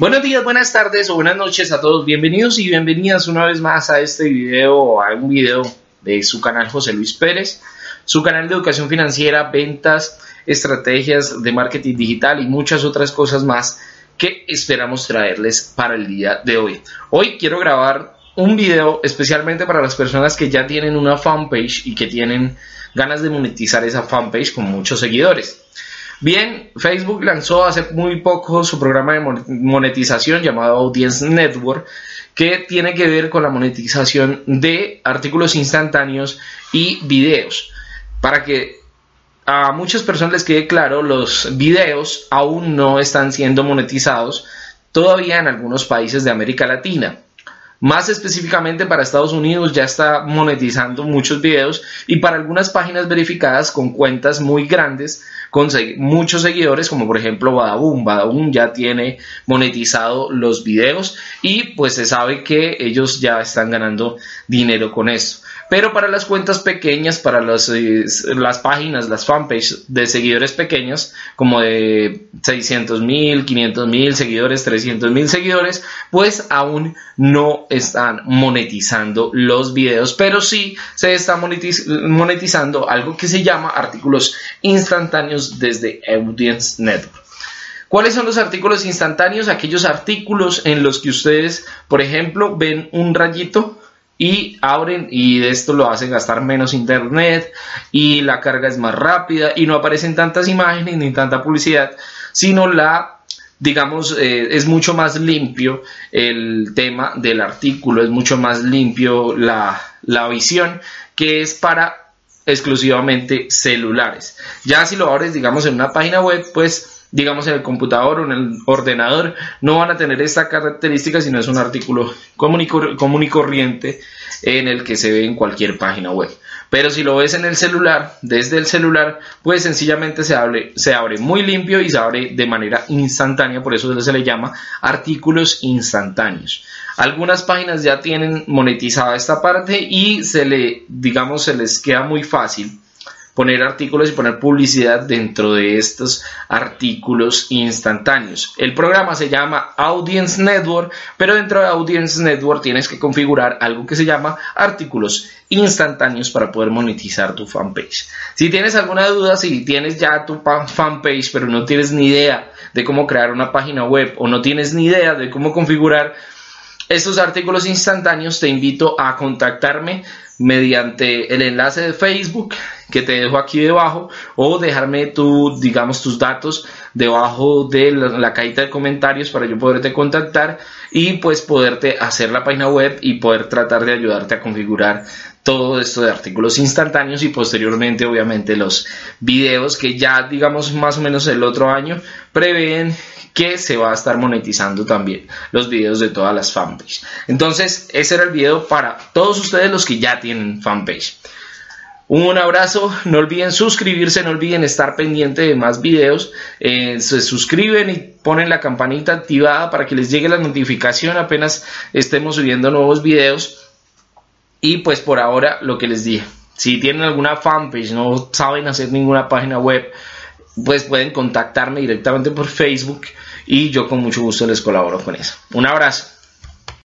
Buenos días, buenas tardes o buenas noches a todos. Bienvenidos y bienvenidas una vez más a este video, a un video de su canal José Luis Pérez, su canal de educación financiera, ventas, estrategias de marketing digital y muchas otras cosas más que esperamos traerles para el día de hoy. Hoy quiero grabar un video especialmente para las personas que ya tienen una fanpage y que tienen ganas de monetizar esa fanpage con muchos seguidores. Bien, Facebook lanzó hace muy poco su programa de monetización llamado Audience Network, que tiene que ver con la monetización de artículos instantáneos y videos. Para que a muchas personas les quede claro, los videos aún no están siendo monetizados todavía en algunos países de América Latina. Más específicamente para Estados Unidos ya está monetizando muchos videos y para algunas páginas verificadas con cuentas muy grandes, con muchos seguidores, como por ejemplo Badaboom. Badaboom ya tiene monetizado los videos y pues se sabe que ellos ya están ganando dinero con esto. Pero para las cuentas pequeñas, para eh, las páginas, las fanpages de seguidores pequeños, como de 600 mil, 500 mil seguidores, 300 mil seguidores, pues aún no están monetizando los videos, pero sí se está monetizando algo que se llama artículos instantáneos desde Audience Network. ¿Cuáles son los artículos instantáneos? Aquellos artículos en los que ustedes, por ejemplo, ven un rayito y abren y de esto lo hacen gastar menos internet y la carga es más rápida y no aparecen tantas imágenes ni tanta publicidad, sino la digamos, eh, es mucho más limpio el tema del artículo, es mucho más limpio la, la visión que es para exclusivamente celulares. Ya si lo abres, digamos, en una página web, pues digamos en el computador o en el ordenador, no van a tener esta característica, sino es un artículo común y, corriente en el que se ve en cualquier página web. Pero si lo ves en el celular, desde el celular, pues sencillamente se abre, se abre muy limpio y se abre de manera instantánea, por eso se le llama artículos instantáneos. Algunas páginas ya tienen monetizada esta parte y se le, digamos, se les queda muy fácil poner artículos y poner publicidad dentro de estos artículos instantáneos. El programa se llama Audience Network, pero dentro de Audience Network tienes que configurar algo que se llama artículos instantáneos para poder monetizar tu fanpage. Si tienes alguna duda, si tienes ya tu fanpage, pero no tienes ni idea de cómo crear una página web o no tienes ni idea de cómo configurar estos artículos instantáneos, te invito a contactarme mediante el enlace de Facebook que te dejo aquí debajo o dejarme tu, digamos, tus datos debajo de la, cajita de comentarios para yo poderte contactar y pues poderte hacer la página web y poder tratar de ayudarte a configurar todo esto de artículos instantáneos y posteriormente obviamente los videos que ya digamos más o menos el otro año prevén que se va a estar monetizando también los videos de todas las fanpages. Entonces, ese era el video para todos ustedes los que ya tienen fanpage. Un abrazo, no olviden suscribirse, no olviden estar pendiente de más videos, eh, se suscriben y ponen la campanita activada para que les llegue la notificación apenas estemos subiendo nuevos videos. Y pues por ahora lo que les dije, si tienen alguna fanpage, no saben hacer ninguna página web, pues pueden contactarme directamente por Facebook y yo con mucho gusto les colaboro con eso. Un abrazo.